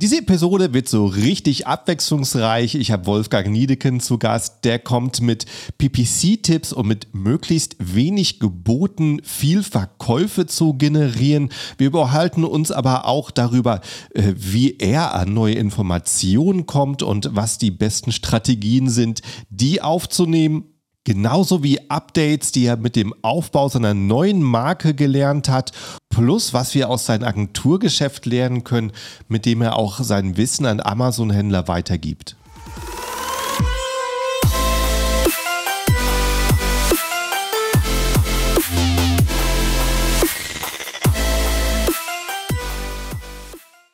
Diese Episode wird so richtig abwechslungsreich. Ich habe Wolfgang Niedeken zu Gast. Der kommt mit PPC-Tipps, um mit möglichst wenig Geboten viel Verkäufe zu generieren. Wir überhalten uns aber auch darüber, äh, wie er an neue Informationen kommt und was die besten Strategien sind, die aufzunehmen Genauso wie Updates, die er mit dem Aufbau seiner neuen Marke gelernt hat, plus was wir aus seinem Agenturgeschäft lernen können, mit dem er auch sein Wissen an Amazon-Händler weitergibt.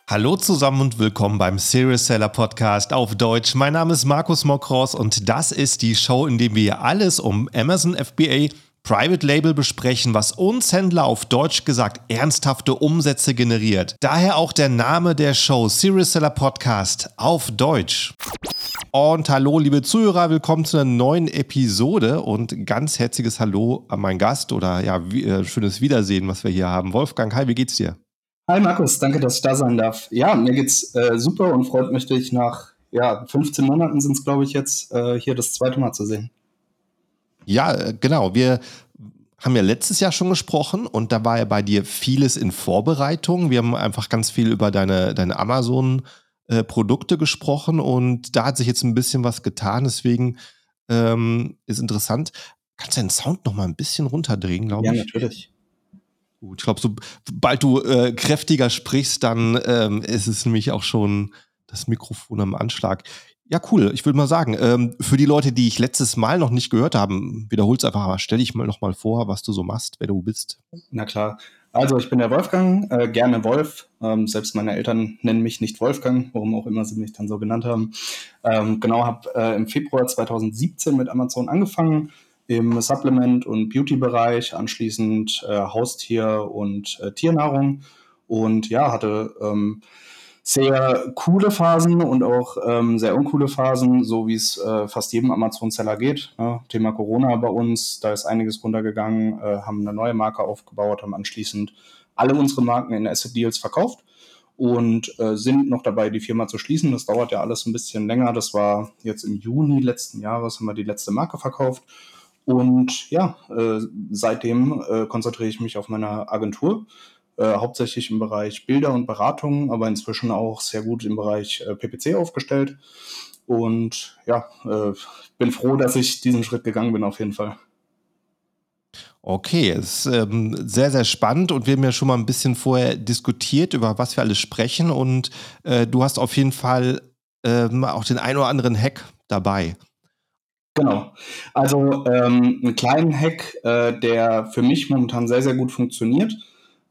Hallo zusammen und willkommen beim Serious Seller Podcast auf Deutsch. Mein Name ist Markus Mokros und das ist die Show, in der wir alles um Amazon FBA Private Label besprechen, was uns Händler auf Deutsch gesagt ernsthafte Umsätze generiert. Daher auch der Name der Show Serious Seller Podcast auf Deutsch. Und hallo, liebe Zuhörer, willkommen zu einer neuen Episode und ganz herzliches Hallo an meinen Gast oder ja, wie, äh, schönes Wiedersehen, was wir hier haben. Wolfgang, hi, wie geht's dir? Hi Markus, danke, dass ich da sein darf. Ja, mir geht's äh, super und freut mich, dich nach ja, 15 Monaten sind es, glaube ich, jetzt äh, hier das zweite Mal zu sehen. Ja, äh, genau. Wir haben ja letztes Jahr schon gesprochen und da war ja bei dir vieles in Vorbereitung. Wir haben einfach ganz viel über deine, deine Amazon-Produkte äh, gesprochen und da hat sich jetzt ein bisschen was getan. Deswegen ähm, ist interessant. Kannst du den Sound noch mal ein bisschen runterdrehen, glaube ich? Ja, natürlich. Gut, ich glaube, sobald du äh, kräftiger sprichst, dann ähm, ist es nämlich auch schon das Mikrofon am Anschlag. Ja, cool. Ich würde mal sagen, ähm, für die Leute, die ich letztes Mal noch nicht gehört haben, wiederhol's einfach mal. Stell dich mal noch mal vor, was du so machst, wer du bist. Na klar. Also ich bin der Wolfgang, äh, gerne Wolf. Ähm, selbst meine Eltern nennen mich nicht Wolfgang, warum auch immer sie mich dann so genannt haben. Ähm, genau, habe äh, im Februar 2017 mit Amazon angefangen im Supplement- und Beauty-Bereich, anschließend äh, Haustier- und äh, Tiernahrung. Und ja, hatte ähm, sehr coole Phasen und auch ähm, sehr uncoole Phasen, so wie es äh, fast jedem Amazon-Seller geht. Ne? Thema Corona bei uns, da ist einiges runtergegangen, äh, haben eine neue Marke aufgebaut, haben anschließend alle unsere Marken in Asset Deals verkauft und äh, sind noch dabei, die Firma zu schließen. Das dauert ja alles ein bisschen länger. Das war jetzt im Juni letzten Jahres, haben wir die letzte Marke verkauft und ja, äh, seitdem äh, konzentriere ich mich auf meine Agentur, äh, hauptsächlich im Bereich Bilder und Beratung, aber inzwischen auch sehr gut im Bereich äh, PPC aufgestellt. Und ja, äh, bin froh, dass ich diesen Schritt gegangen bin, auf jeden Fall. Okay, ist ähm, sehr, sehr spannend und wir haben ja schon mal ein bisschen vorher diskutiert, über was wir alles sprechen und äh, du hast auf jeden Fall ähm, auch den ein oder anderen Hack dabei. Genau. Also ähm, einen kleinen Hack, äh, der für mich momentan sehr, sehr gut funktioniert.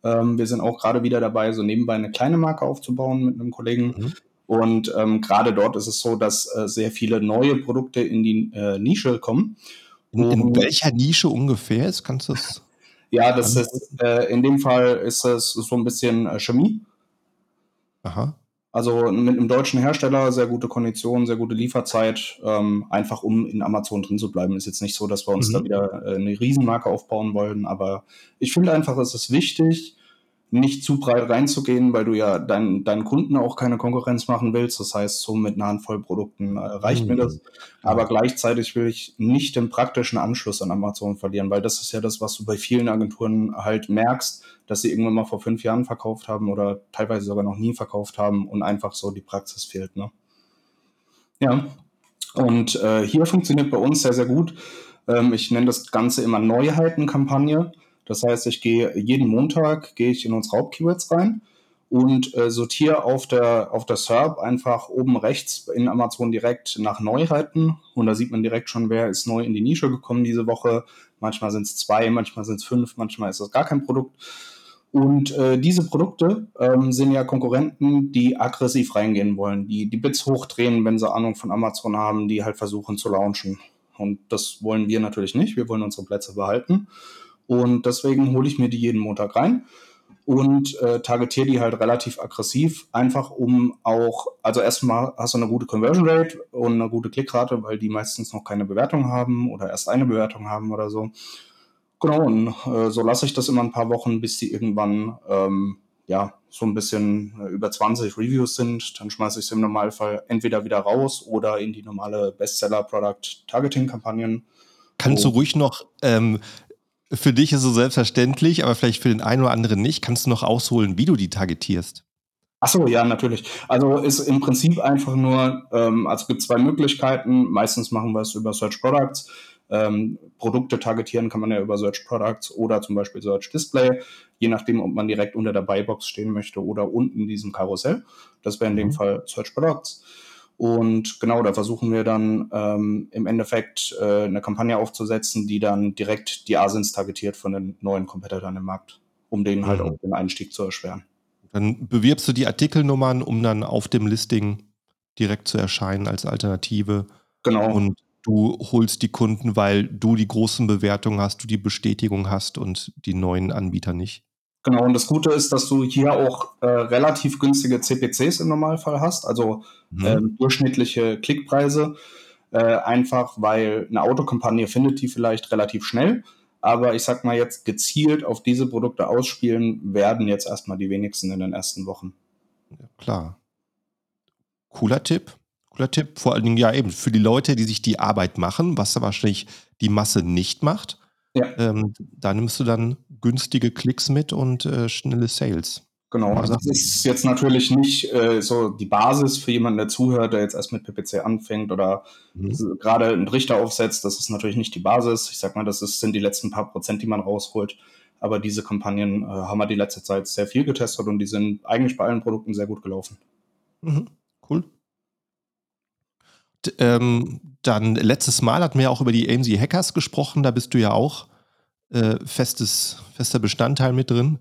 Ähm, wir sind auch gerade wieder dabei, so nebenbei eine kleine Marke aufzubauen mit einem Kollegen. Mhm. Und ähm, gerade dort ist es so, dass äh, sehr viele neue Produkte in die äh, Nische kommen. In, in welcher Nische ungefähr ist? Kannst du das? Ja, das ist äh, in dem Fall ist es so ein bisschen äh, Chemie. Aha. Also mit einem deutschen Hersteller sehr gute Konditionen, sehr gute Lieferzeit, ähm, einfach um in Amazon drin zu bleiben. Ist jetzt nicht so, dass wir uns mhm. da wieder äh, eine Riesenmarke aufbauen wollen, aber ich finde einfach, es ist wichtig, nicht zu breit reinzugehen, weil du ja dein, deinen Kunden auch keine Konkurrenz machen willst. Das heißt, so mit einer Handvoll Produkten äh, reicht mhm. mir das. Aber gleichzeitig will ich nicht den praktischen Anschluss an Amazon verlieren, weil das ist ja das, was du bei vielen Agenturen halt merkst, dass sie irgendwann mal vor fünf Jahren verkauft haben oder teilweise sogar noch nie verkauft haben und einfach so die Praxis fehlt. Ne? Ja, und äh, hier funktioniert bei uns sehr, sehr gut. Ähm, ich nenne das Ganze immer Neuheitenkampagne. Das heißt, ich gehe jeden Montag gehe ich in unsere Hauptkeywords rein und äh, sortiere auf der, auf der SERP einfach oben rechts in Amazon direkt nach Neuheiten. Und da sieht man direkt schon, wer ist neu in die Nische gekommen diese Woche. Manchmal sind es zwei, manchmal sind es fünf, manchmal ist es gar kein Produkt. Und äh, diese Produkte ähm, sind ja Konkurrenten, die aggressiv reingehen wollen, die die Bits hochdrehen, wenn sie Ahnung von Amazon haben, die halt versuchen zu launchen. Und das wollen wir natürlich nicht. Wir wollen unsere Plätze behalten. Und deswegen hole ich mir die jeden Montag rein und äh, targetiere die halt relativ aggressiv, einfach um auch, also erstmal hast du eine gute Conversion Rate und eine gute Klickrate, weil die meistens noch keine Bewertung haben oder erst eine Bewertung haben oder so. Genau, und äh, so lasse ich das immer ein paar Wochen, bis die irgendwann ähm, ja, so ein bisschen äh, über 20 Reviews sind, dann schmeiße ich es im Normalfall entweder wieder raus oder in die normale Bestseller-Product-Targeting-Kampagnen. Kannst du ruhig noch, ähm, für dich ist es so selbstverständlich, aber vielleicht für den einen oder anderen nicht, kannst du noch ausholen, wie du die targetierst? Achso, ja, natürlich. Also ist im Prinzip einfach nur, ähm, also es gibt zwei Möglichkeiten. Meistens machen wir es über Search Products. Ähm, Produkte targetieren kann man ja über Search Products oder zum Beispiel Search Display, je nachdem, ob man direkt unter der Buybox stehen möchte oder unten in diesem Karussell. Das wäre in dem mhm. Fall Search Products. Und genau, da versuchen wir dann ähm, im Endeffekt äh, eine Kampagne aufzusetzen, die dann direkt die Asins targetiert von den neuen Competitoren im Markt, um denen halt mhm. auch den Einstieg zu erschweren. Dann bewirbst du die Artikelnummern, um dann auf dem Listing direkt zu erscheinen als Alternative. Genau. Und du holst die Kunden, weil du die großen Bewertungen hast, du die Bestätigung hast und die neuen Anbieter nicht. Genau, und das Gute ist, dass du hier auch äh, relativ günstige CPCs im Normalfall hast, also mhm. äh, durchschnittliche Klickpreise, äh, einfach weil eine Autokampagne findet die vielleicht relativ schnell, aber ich sag mal jetzt gezielt auf diese Produkte ausspielen werden jetzt erstmal die wenigsten in den ersten Wochen. Ja, klar. Cooler Tipp. Cooler Tipp. Vor allen Dingen ja eben für die Leute, die sich die Arbeit machen, was wahrscheinlich die Masse nicht macht. Ja. Ähm, da nimmst du dann günstige Klicks mit und äh, schnelle Sales. Genau, also das ist jetzt natürlich nicht äh, so die Basis für jemanden, der zuhört, der jetzt erst mit PPC anfängt oder mhm. gerade einen Richter aufsetzt. Das ist natürlich nicht die Basis. Ich sag mal, das ist, sind die letzten paar Prozent, die man rausholt. Aber diese Kampagnen äh, haben wir die letzte Zeit sehr viel getestet und die sind eigentlich bei allen Produkten sehr gut gelaufen. Mhm. Cool. D ähm, dann letztes Mal hatten wir ja auch über die AMC Hackers gesprochen. Da bist du ja auch äh, festes, fester Bestandteil mit drin.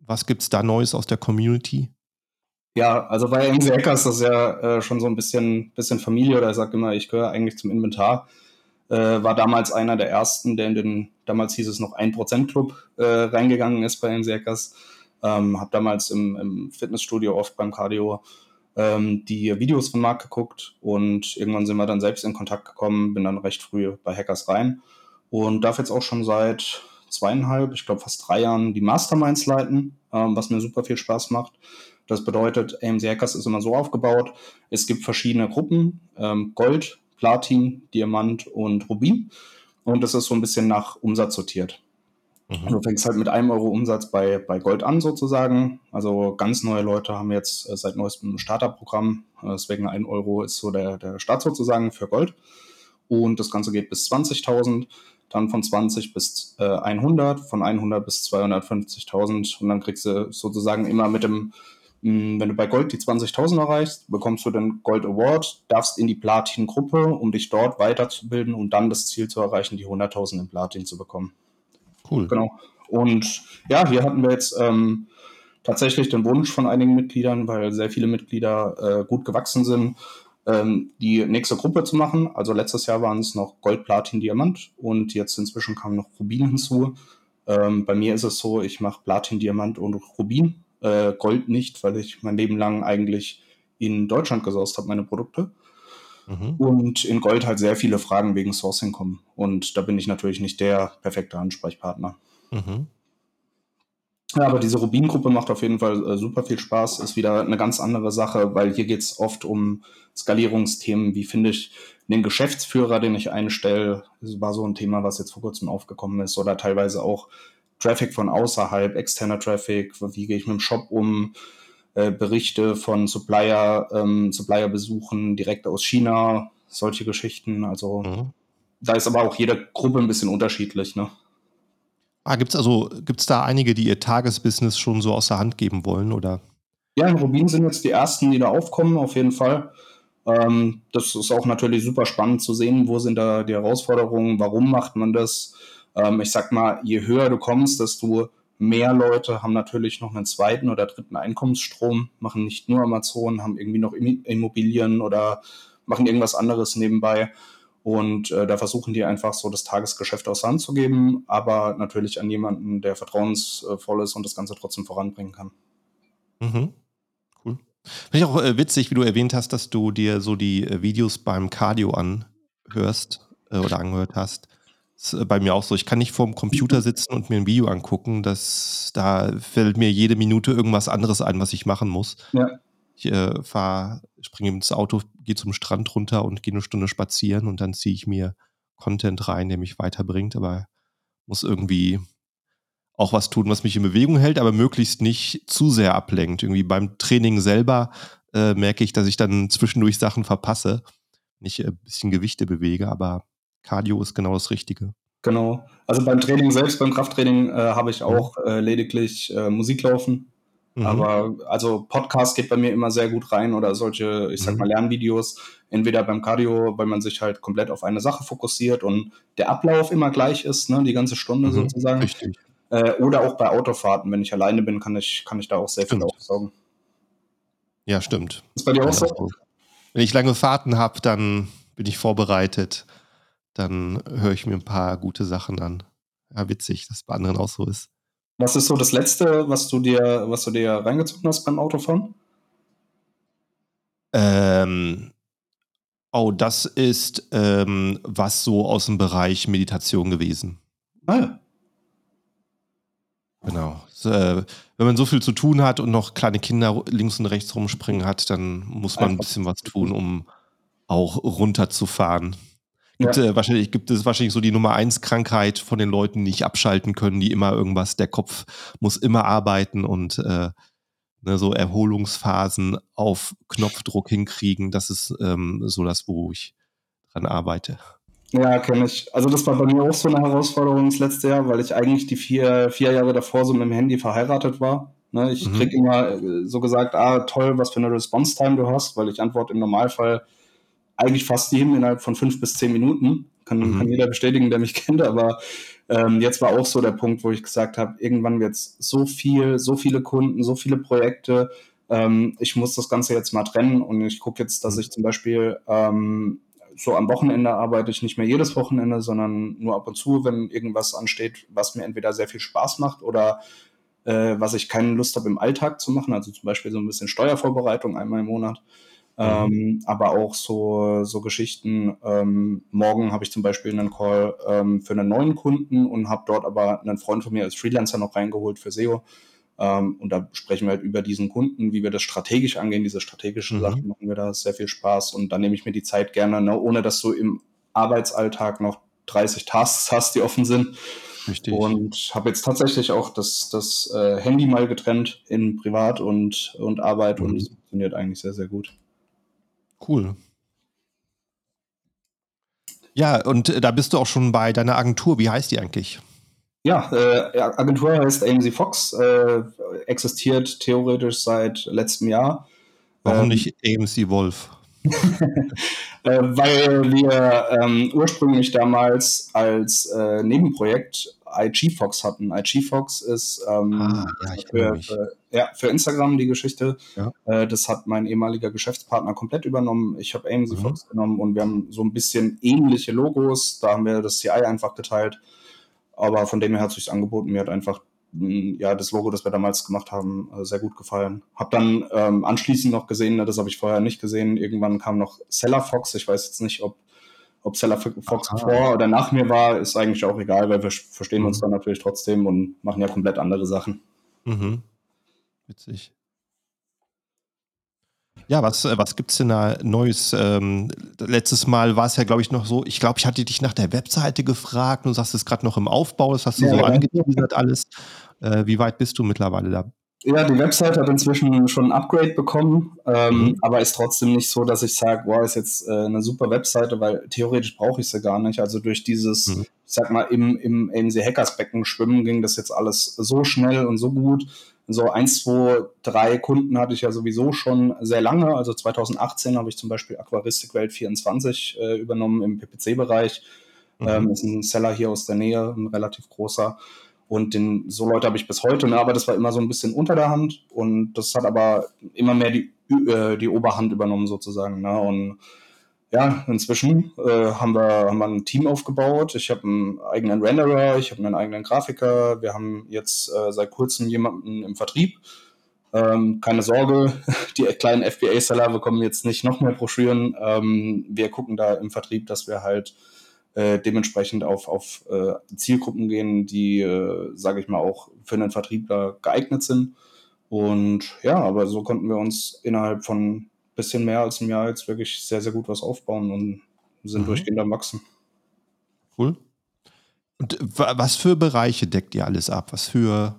Was gibt es da Neues aus der Community? Ja, also bei AMC Hackers ist das ja äh, schon so ein bisschen, bisschen Familie oder ich sage immer, ich gehöre eigentlich zum Inventar. Äh, war damals einer der ersten, der in den, damals hieß es noch 1% Club äh, reingegangen ist bei AMC Hackers. Ähm, habe damals im, im, Fitnessstudio oft beim Cardio ähm, die Videos von Marc geguckt und irgendwann sind wir dann selbst in Kontakt gekommen, bin dann recht früh bei Hackers rein und darf jetzt auch schon seit zweieinhalb, ich glaube fast drei Jahren die Masterminds leiten, ähm, was mir super viel Spaß macht. Das bedeutet, AMC Hackers ist immer so aufgebaut, es gibt verschiedene Gruppen, ähm, Gold, Platin, Diamant und Rubin. Und das ist so ein bisschen nach Umsatz sortiert. Mhm. Du fängst halt mit einem Euro Umsatz bei, bei Gold an sozusagen. Also ganz neue Leute haben jetzt äh, seit neuestem ein Starterprogramm. Äh, deswegen ein Euro ist so der, der Start sozusagen für Gold. Und das Ganze geht bis 20.000 dann von 20 bis äh, 100, von 100 bis 250.000 und dann kriegst du sozusagen immer mit dem, mh, hm, wenn du bei Gold die 20.000 erreichst, bekommst du den Gold Award, darfst in die Platin-Gruppe, um dich dort weiterzubilden und dann das Ziel zu erreichen, die 100.000 in Platin zu bekommen. Cool. Genau. Und ja, hier hatten wir jetzt ähm, tatsächlich den Wunsch von einigen Mitgliedern, weil sehr viele Mitglieder äh, gut gewachsen sind, ähm, die nächste Gruppe zu machen. Also letztes Jahr waren es noch Gold, Platin, Diamant und jetzt inzwischen kam noch Rubin hinzu. Ähm, bei mir ist es so, ich mache Platin, Diamant und Rubin. Äh, Gold nicht, weil ich mein Leben lang eigentlich in Deutschland gesourced habe, meine Produkte. Mhm. Und in Gold halt sehr viele Fragen wegen Sourcing kommen. Und da bin ich natürlich nicht der perfekte Ansprechpartner. Mhm. Ja, aber diese Rubin-Gruppe macht auf jeden Fall äh, super viel Spaß. Ist wieder eine ganz andere Sache, weil hier geht es oft um Skalierungsthemen. Wie finde ich den Geschäftsführer, den ich einstelle? Das war so ein Thema, was jetzt vor kurzem aufgekommen ist. Oder teilweise auch Traffic von außerhalb, externer Traffic. Wie gehe ich mit dem Shop um? Äh, Berichte von Supplier, ähm, Supplier-Besuchen direkt aus China, solche Geschichten. Also mhm. da ist aber auch jede Gruppe ein bisschen unterschiedlich. Ne? Ah, gibt es also, gibt's da einige, die ihr Tagesbusiness schon so aus der Hand geben wollen, oder? Ja, in Rubin sind jetzt die ersten, die da aufkommen, auf jeden Fall. Ähm, das ist auch natürlich super spannend zu sehen, wo sind da die Herausforderungen, warum macht man das? Ähm, ich sag mal, je höher du kommst, desto mehr Leute haben natürlich noch einen zweiten oder dritten Einkommensstrom, machen nicht nur Amazon, haben irgendwie noch Immobilien oder machen irgendwas anderes nebenbei. Und äh, da versuchen die einfach so das Tagesgeschäft aus Hand zu geben, aber natürlich an jemanden, der vertrauensvoll ist und das Ganze trotzdem voranbringen kann. Mhm. Cool. Finde ich auch äh, witzig, wie du erwähnt hast, dass du dir so die äh, Videos beim Cardio anhörst äh, oder angehört hast. ist äh, bei mir auch so. Ich kann nicht vorm Computer sitzen und mir ein Video angucken. Das, da fällt mir jede Minute irgendwas anderes ein, was ich machen muss. Ja. Ich äh, fahre, springe ins Auto, gehe zum Strand runter und gehe eine Stunde spazieren und dann ziehe ich mir Content rein, der mich weiterbringt, aber muss irgendwie auch was tun, was mich in Bewegung hält, aber möglichst nicht zu sehr ablenkt. Irgendwie beim Training selber äh, merke ich, dass ich dann zwischendurch Sachen verpasse, nicht ein bisschen Gewichte bewege, aber Cardio ist genau das Richtige. Genau. Also beim Training selbst, beim Krafttraining äh, habe ich auch äh, lediglich äh, Musik laufen. Mhm. Aber also Podcast geht bei mir immer sehr gut rein oder solche, ich sag mhm. mal, Lernvideos. Entweder beim Cardio, weil man sich halt komplett auf eine Sache fokussiert und der Ablauf immer gleich ist, ne, die ganze Stunde mhm. sozusagen. Richtig. Äh, oder auch bei Autofahrten, wenn ich alleine bin, kann ich, kann ich da auch sehr stimmt. viel aufsaugen. Ja, stimmt. Ist bei dir auch so? Wenn ich lange Fahrten habe, dann bin ich vorbereitet. Dann höre ich mir ein paar gute Sachen an. Ja, witzig, dass es bei anderen auch so ist. Was ist so das Letzte, was du dir, was du dir reingezogen hast beim Autofahren? Ähm, oh, das ist ähm, was so aus dem Bereich Meditation gewesen. Ah ja. Genau. Äh, wenn man so viel zu tun hat und noch kleine Kinder links und rechts rumspringen hat, dann muss man ein bisschen was tun, um auch runterzufahren. Gibt, ja. äh, wahrscheinlich, gibt es wahrscheinlich so die Nummer eins Krankheit von den Leuten, die nicht abschalten können, die immer irgendwas, der Kopf muss immer arbeiten und äh, ne, so Erholungsphasen auf Knopfdruck hinkriegen. Das ist ähm, so das, wo ich dran arbeite. Ja, kenne ich. Also das war bei mir auch so eine Herausforderung das letzte Jahr, weil ich eigentlich die vier, vier Jahre davor so mit dem Handy verheiratet war. Ne, ich mhm. krieg immer äh, so gesagt, ah, toll, was für eine Response-Time du hast, weil ich antworte im Normalfall eigentlich fast jedem innerhalb von fünf bis zehn Minuten. Kann, mhm. kann jeder bestätigen, der mich kennt, aber ähm, jetzt war auch so der Punkt, wo ich gesagt habe, irgendwann wird es so viel, so viele Kunden, so viele Projekte. Ähm, ich muss das Ganze jetzt mal trennen und ich gucke jetzt, dass mhm. ich zum Beispiel ähm, so am Wochenende arbeite ich nicht mehr jedes Wochenende, sondern nur ab und zu, wenn irgendwas ansteht, was mir entweder sehr viel Spaß macht oder äh, was ich keine Lust habe im Alltag zu machen, also zum Beispiel so ein bisschen Steuervorbereitung einmal im Monat. Mhm. Ähm, aber auch so, so Geschichten. Ähm, morgen habe ich zum Beispiel einen Call ähm, für einen neuen Kunden und habe dort aber einen Freund von mir als Freelancer noch reingeholt für SEO. Ähm, und da sprechen wir halt über diesen Kunden, wie wir das strategisch angehen, diese strategischen mhm. Sachen machen wir da sehr viel Spaß. Und dann nehme ich mir die Zeit gerne, ne, ohne dass du im Arbeitsalltag noch 30 Tasks hast, die offen sind. Richtig. Und habe jetzt tatsächlich auch das, das äh, Handy mal getrennt in Privat und, und Arbeit mhm. und es funktioniert eigentlich sehr, sehr gut. Cool. Ja, und äh, da bist du auch schon bei deiner Agentur. Wie heißt die eigentlich? Ja, äh, Agentur heißt AMC Fox, äh, existiert theoretisch seit letztem Jahr. Warum ähm, nicht AMC Wolf? äh, weil wir ähm, ursprünglich damals als äh, Nebenprojekt IG Fox hatten. IG Fox ist ähm, ah, ja, für, für, ja, für, Instagram die Geschichte. Ja. Äh, das hat mein ehemaliger Geschäftspartner komplett übernommen. Ich habe AMC mhm. Fox genommen und wir haben so ein bisschen ähnliche Logos. Da haben wir das CI einfach geteilt. Aber von dem her hat es sich angeboten. Mir hat einfach ja, das Logo, das wir damals gemacht haben, äh, sehr gut gefallen. Hab dann ähm, anschließend noch gesehen, ne, das habe ich vorher nicht gesehen, irgendwann kam noch Seller Fox. Ich weiß jetzt nicht, ob, ob Seller Fox Aha. vor oder nach mir war, ist eigentlich auch egal, weil wir verstehen mhm. uns dann natürlich trotzdem und machen ja komplett andere Sachen. Mhm. Witzig. Ja, was, äh, was gibt es denn da Neues? Ähm, letztes Mal war es ja, glaube ich, noch so, ich glaube, ich hatte dich nach der Webseite gefragt und du sagst es gerade noch im Aufbau, das hast du ja, so ja. angeteasert alles. Äh, wie weit bist du mittlerweile da? Ja, die Webseite hat inzwischen schon ein Upgrade bekommen, ähm, mhm. aber ist trotzdem nicht so, dass ich sage, wow, ist jetzt äh, eine super Webseite, weil theoretisch brauche ich sie gar nicht. Also durch dieses, mhm. ich sag mal, im, im AMC Hackersbecken schwimmen ging das jetzt alles so schnell und so gut so eins, zwei, drei Kunden hatte ich ja sowieso schon sehr lange. Also 2018 habe ich zum Beispiel Aquaristik Welt 24 äh, übernommen im PPC-Bereich. Mhm. Ähm, ist ein Seller hier aus der Nähe, ein relativ großer. Und den, so Leute habe ich bis heute, ne, aber das war immer so ein bisschen unter der Hand. Und das hat aber immer mehr die, äh, die Oberhand übernommen sozusagen. Ne? Und ja, inzwischen äh, haben, wir, haben wir ein Team aufgebaut. Ich habe einen eigenen Renderer, ich habe einen eigenen Grafiker. Wir haben jetzt äh, seit kurzem jemanden im Vertrieb. Ähm, keine Sorge, die kleinen FBA-Seller bekommen jetzt nicht noch mehr Broschüren. Ähm, wir gucken da im Vertrieb, dass wir halt äh, dementsprechend auf, auf äh, Zielgruppen gehen, die, äh, sage ich mal, auch für einen Vertriebler geeignet sind. Und ja, aber so konnten wir uns innerhalb von ein bisschen mehr als einem Jahr jetzt wirklich sehr, sehr gut was aufbauen und sind mhm. durchgehend am Wachsen. Cool. Und was für Bereiche deckt ihr alles ab? Was für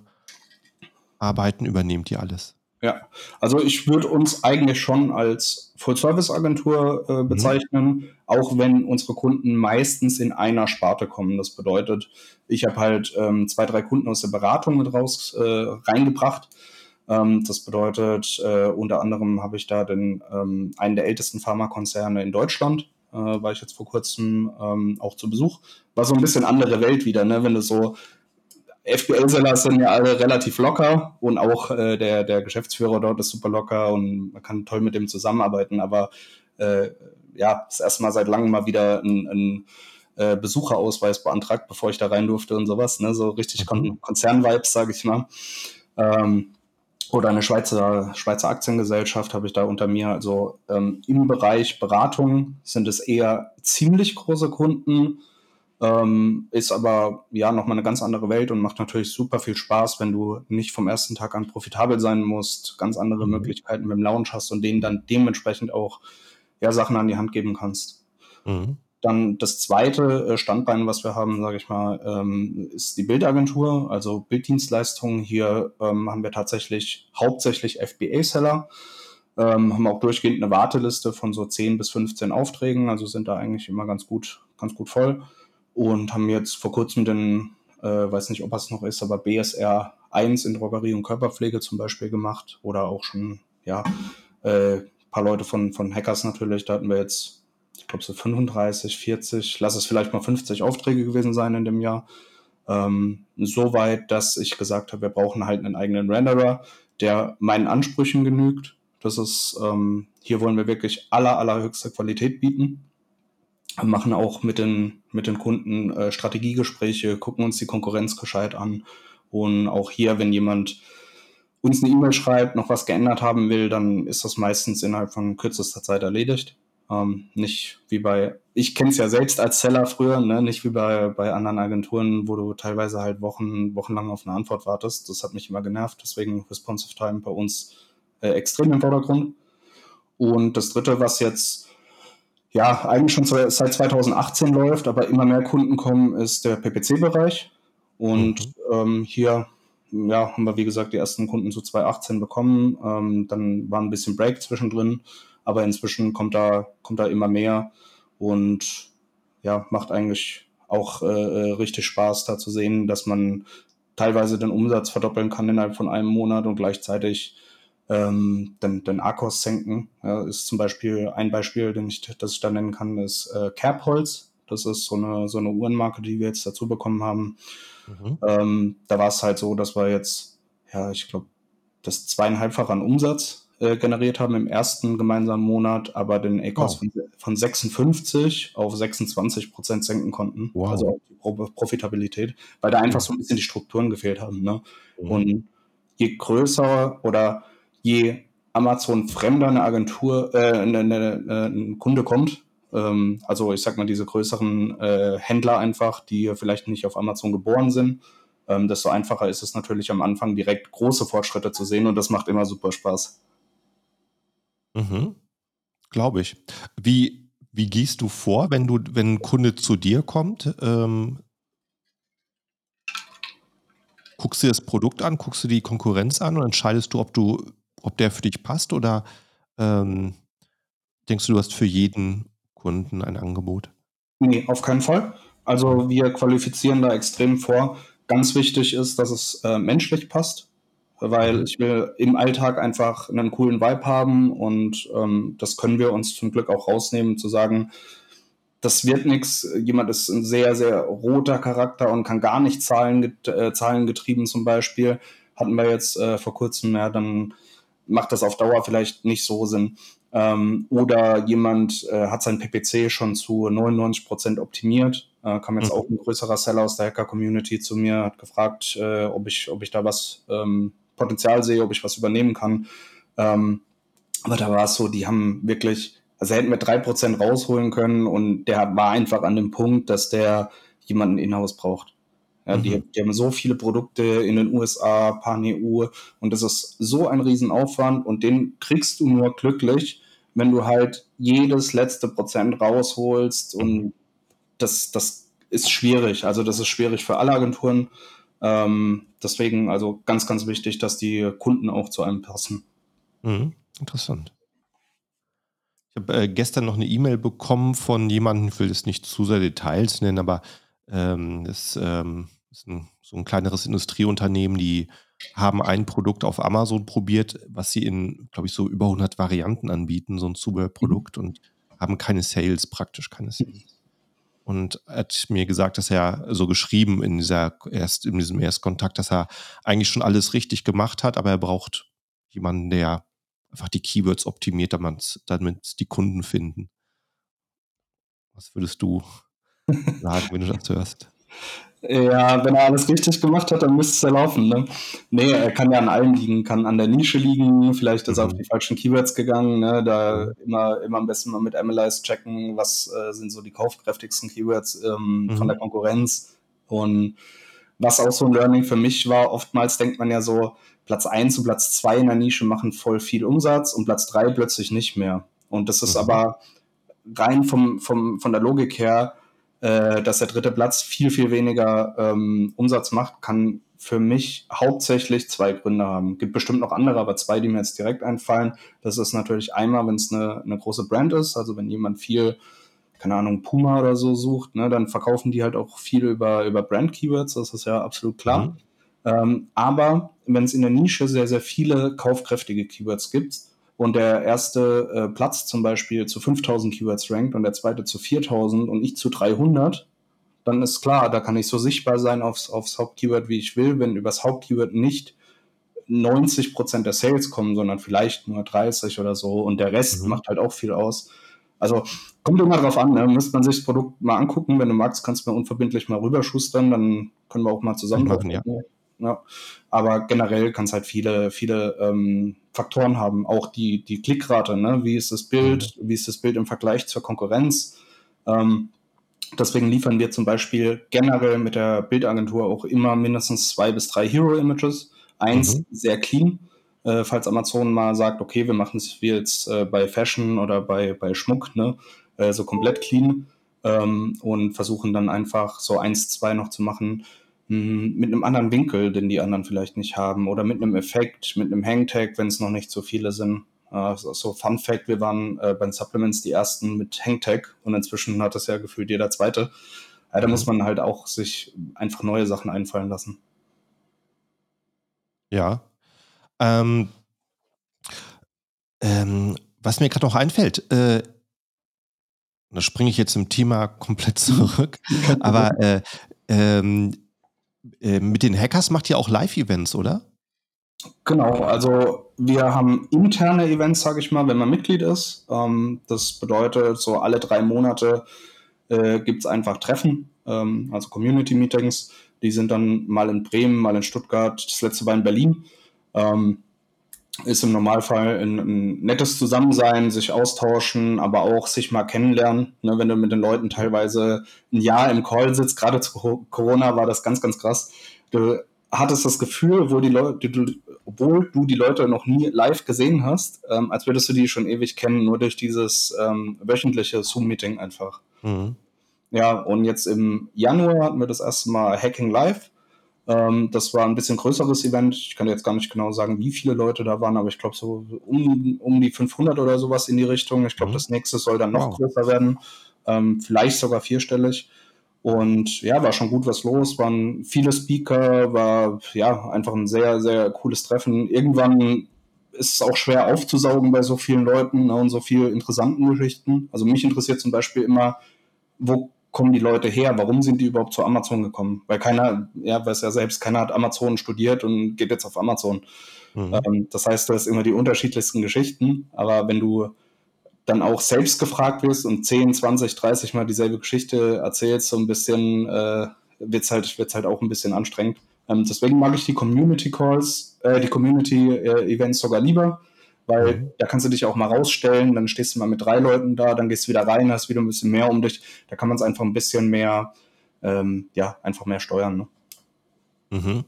Arbeiten übernehmt ihr alles? Ja, also ich würde uns eigentlich schon als Full-Service-Agentur äh, mhm. bezeichnen, mhm. auch wenn unsere Kunden meistens in einer Sparte kommen. Das bedeutet, ich habe halt ähm, zwei, drei Kunden aus der Beratung mit raus äh, reingebracht. Ähm, das bedeutet, äh, unter anderem habe ich da den, ähm, einen der ältesten Pharmakonzerne in Deutschland, äh, war ich jetzt vor kurzem ähm, auch zu Besuch. War so ein bisschen andere Welt wieder, ne? wenn du so FBL-Seller sind ja alle relativ locker und auch äh, der, der Geschäftsführer dort ist super locker und man kann toll mit dem zusammenarbeiten, aber äh, ja, das erste Mal seit langem mal wieder ein, ein äh, Besucherausweis beantragt, bevor ich da rein durfte und sowas, ne? so richtig mhm. Konzern-Vibes, sage ich mal. Ähm, oder eine Schweizer, Schweizer Aktiengesellschaft habe ich da unter mir. Also ähm, im Bereich Beratung sind es eher ziemlich große Kunden, ähm, ist aber ja nochmal eine ganz andere Welt und macht natürlich super viel Spaß, wenn du nicht vom ersten Tag an profitabel sein musst, ganz andere mhm. Möglichkeiten mit dem Lounge hast und denen dann dementsprechend auch ja, Sachen an die Hand geben kannst. Mhm. Dann das zweite äh, Standbein, was wir haben, sage ich mal, ähm, ist die Bildagentur, also Bilddienstleistungen. Hier ähm, haben wir tatsächlich hauptsächlich FBA-Seller, ähm, haben auch durchgehend eine Warteliste von so 10 bis 15 Aufträgen, also sind da eigentlich immer ganz gut, ganz gut voll und haben jetzt vor kurzem den, äh, weiß nicht, ob es noch ist, aber BSR 1 in Drogerie und Körperpflege zum Beispiel gemacht oder auch schon, ja, äh, paar Leute von, von Hackers natürlich, da hatten wir jetzt, ich glaube so 35, 40, lass es vielleicht mal 50 Aufträge gewesen sein in dem Jahr. Ähm, so weit, dass ich gesagt habe, wir brauchen halt einen eigenen Renderer, der meinen Ansprüchen genügt. Das ist, ähm, hier wollen wir wirklich aller, allerhöchste Qualität bieten machen auch mit den, mit den Kunden äh, Strategiegespräche, gucken uns die Konkurrenz gescheit an. Und auch hier, wenn jemand uns eine E-Mail schreibt, noch was geändert haben will, dann ist das meistens innerhalb von kürzester Zeit erledigt. Ähm, nicht wie bei, ich kenne es ja selbst als Seller früher, ne? nicht wie bei, bei anderen Agenturen, wo du teilweise halt Wochen, wochenlang auf eine Antwort wartest. Das hat mich immer genervt, deswegen Responsive Time bei uns äh, extrem im Vordergrund. Und das dritte, was jetzt ja, eigentlich schon seit 2018 läuft, aber immer mehr Kunden kommen, ist der PPC-Bereich. Und mhm. ähm, hier ja, haben wir, wie gesagt, die ersten Kunden zu 2018 bekommen. Ähm, dann war ein bisschen Break zwischendrin, aber inzwischen kommt da, kommt da immer mehr und ja, macht eigentlich auch äh, äh richtig Spaß, da zu sehen, dass man teilweise den Umsatz verdoppeln kann innerhalb von einem Monat und gleichzeitig ähm, den, den Akkus senken. Ja, ist zum Beispiel ein Beispiel, den ich, das ich da nennen kann, ist äh, Kerbholz. Das ist so eine, so eine Uhrenmarke, die wir jetzt dazu bekommen haben. Mhm. Ähm, da war es halt so, dass wir jetzt, ja, ich glaube, das zweieinhalbfach an Umsatz äh, generiert haben im ersten gemeinsamen Monat, aber den ACOS oh. von, von 56 auf 26 Prozent senken konnten. Wow. Also auch die Pro Profitabilität, weil da einfach so ein bisschen die Strukturen gefehlt haben. Ne? Mhm. Und je größer oder je Amazon fremder eine Agentur, äh, eine, eine, äh, ein Kunde kommt, ähm, also ich sag mal diese größeren äh, Händler einfach, die vielleicht nicht auf Amazon geboren sind, ähm, desto einfacher ist es natürlich am Anfang direkt große Fortschritte zu sehen und das macht immer super Spaß. Mhm. Glaube ich. Wie, wie gehst du vor, wenn du, wenn ein Kunde zu dir kommt? Ähm, guckst du das Produkt an, guckst du die Konkurrenz an und entscheidest du, ob du ob der für dich passt oder ähm, denkst du, du hast für jeden Kunden ein Angebot? Nee, auf keinen Fall. Also wir qualifizieren da extrem vor. Ganz wichtig ist, dass es äh, menschlich passt, weil mhm. ich will im Alltag einfach einen coolen Vibe haben und ähm, das können wir uns zum Glück auch rausnehmen, zu sagen, das wird nichts. Jemand ist ein sehr, sehr roter Charakter und kann gar nicht Zahlen, äh, zahlengetrieben zum Beispiel. Hatten wir jetzt äh, vor kurzem ja dann macht das auf Dauer vielleicht nicht so Sinn. Ähm, oder jemand äh, hat sein PPC schon zu 99 Prozent optimiert. Äh, kam jetzt mhm. auch ein größerer Seller aus der Hacker-Community zu mir, hat gefragt, äh, ob, ich, ob ich da was ähm, Potenzial sehe, ob ich was übernehmen kann. Ähm, aber da war es so, die haben wirklich, Also hätten wir drei Prozent rausholen können und der war einfach an dem Punkt, dass der jemanden in-house braucht. Ja, mhm. die, die, haben so viele Produkte in den USA, Pan-EU und das ist so ein Riesenaufwand und den kriegst du nur glücklich, wenn du halt jedes letzte Prozent rausholst und das, das ist schwierig. Also das ist schwierig für alle Agenturen. Ähm, deswegen also ganz, ganz wichtig, dass die Kunden auch zu einem passen. Mhm. Interessant. Ich habe äh, gestern noch eine E-Mail bekommen von jemandem, ich will das nicht zu sehr Details nennen, aber ähm, das ähm, ist ein, so ein kleineres Industrieunternehmen, die haben ein Produkt auf Amazon probiert, was sie in, glaube ich, so über 100 Varianten anbieten, so ein Zubehörprodukt mhm. und haben keine Sales, praktisch keine Sales. Und er hat mir gesagt, dass er so geschrieben in dieser erst in diesem Erstkontakt, dass er eigentlich schon alles richtig gemacht hat, aber er braucht jemanden, der einfach die Keywords optimiert, damit die Kunden finden. Was würdest du sagen, wenn du das hörst? Ja, wenn er alles richtig gemacht hat, dann müsste es ja laufen. Ne? Nee, er kann ja an allem liegen, kann an der Nische liegen, vielleicht ist er auf mhm. die falschen Keywords gegangen, ne? da immer, immer am besten mal mit MLIs checken, was äh, sind so die kaufkräftigsten Keywords ähm, mhm. von der Konkurrenz. Und was auch so ein Learning für mich war, oftmals denkt man ja so, Platz 1 und Platz 2 in der Nische machen voll viel Umsatz und Platz 3 plötzlich nicht mehr. Und das ist mhm. aber rein vom, vom, von der Logik her, äh, dass der dritte Platz viel, viel weniger ähm, Umsatz macht, kann für mich hauptsächlich zwei Gründe haben. Gibt bestimmt noch andere, aber zwei, die mir jetzt direkt einfallen. Das ist natürlich einmal, wenn es eine, eine große Brand ist, also wenn jemand viel, keine Ahnung, Puma oder so sucht, ne, dann verkaufen die halt auch viel über, über Brand-Keywords, das ist ja absolut klar. Mhm. Ähm, aber wenn es in der Nische sehr, sehr viele kaufkräftige Keywords gibt, und der erste äh, Platz zum Beispiel zu 5000 Keywords rankt und der zweite zu 4000 und ich zu 300, dann ist klar, da kann ich so sichtbar sein aufs, aufs Hauptkeyword, wie ich will. Wenn übers Hauptkeyword nicht 90 Prozent der Sales kommen, sondern vielleicht nur 30 oder so und der Rest mhm. macht halt auch viel aus. Also kommt immer drauf an, ne? müsste man sich das Produkt mal angucken. Wenn du magst, kannst du mir unverbindlich mal rüberschustern, dann können wir auch mal zusammen machen. Ja. Ja. Aber generell kann es halt viele, viele ähm, Faktoren haben. Auch die, die Klickrate, ne? wie ist das Bild, mhm. wie ist das Bild im Vergleich zur Konkurrenz. Ähm, deswegen liefern wir zum Beispiel generell mit der Bildagentur auch immer mindestens zwei bis drei Hero-Images. Eins mhm. sehr clean, äh, falls Amazon mal sagt, okay, wir machen es wie jetzt äh, bei Fashion oder bei, bei Schmuck, ne? Äh, so komplett clean ähm, und versuchen dann einfach so eins, zwei noch zu machen mit einem anderen Winkel, den die anderen vielleicht nicht haben, oder mit einem Effekt, mit einem Hangtag, wenn es noch nicht so viele sind. Uh, so Fun Fact, wir waren äh, bei den Supplements die ersten mit Hangtag und inzwischen hat das ja gefühlt jeder zweite. Ja, da muss man halt auch sich einfach neue Sachen einfallen lassen. Ja. Ähm, ähm, was mir gerade noch einfällt, äh, da springe ich jetzt im Thema komplett zurück, aber äh, ähm, äh, mit den Hackers macht ihr auch Live-Events, oder? Genau, also wir haben interne Events, sage ich mal, wenn man Mitglied ist. Ähm, das bedeutet, so alle drei Monate äh, gibt es einfach Treffen, ähm, also Community-Meetings. Die sind dann mal in Bremen, mal in Stuttgart, das letzte war in Berlin. Ähm, ist im Normalfall ein, ein, nettes Zusammensein, sich austauschen, aber auch sich mal kennenlernen. Ne, wenn du mit den Leuten teilweise ein Jahr im Call sitzt, gerade zu Corona war das ganz, ganz krass. Du hattest das Gefühl, obwohl, die Leute, du, obwohl du die Leute noch nie live gesehen hast, ähm, als würdest du die schon ewig kennen, nur durch dieses ähm, wöchentliche Zoom-Meeting einfach. Mhm. Ja, und jetzt im Januar hatten wir das erste Mal Hacking Live. Ähm, das war ein bisschen größeres Event. Ich kann jetzt gar nicht genau sagen, wie viele Leute da waren, aber ich glaube so um, um die 500 oder sowas in die Richtung. Ich glaube, mhm. das nächste soll dann noch wow. größer werden, ähm, vielleicht sogar vierstellig. Und ja, war schon gut was los, waren viele Speaker, war ja einfach ein sehr, sehr cooles Treffen. Irgendwann ist es auch schwer aufzusaugen bei so vielen Leuten ne, und so vielen interessanten Geschichten. Also mich interessiert zum Beispiel immer, wo kommen die Leute her? Warum sind die überhaupt zu Amazon gekommen? Weil keiner, ja, weiß ja selbst, keiner hat Amazon studiert und geht jetzt auf Amazon. Mhm. Ähm, das heißt, du hast immer die unterschiedlichsten Geschichten, aber wenn du dann auch selbst gefragt wirst und 10, 20, 30 Mal dieselbe Geschichte erzählst, so ein bisschen äh, wird es halt, wird's halt auch ein bisschen anstrengend. Ähm, deswegen mag ich die Community Calls, äh, die Community äh, Events sogar lieber, weil mhm. da kannst du dich auch mal rausstellen, dann stehst du mal mit drei Leuten da, dann gehst du wieder rein, hast wieder ein bisschen mehr um dich. Da kann man es einfach ein bisschen mehr, ähm, ja, einfach mehr steuern. Ne? Mhm.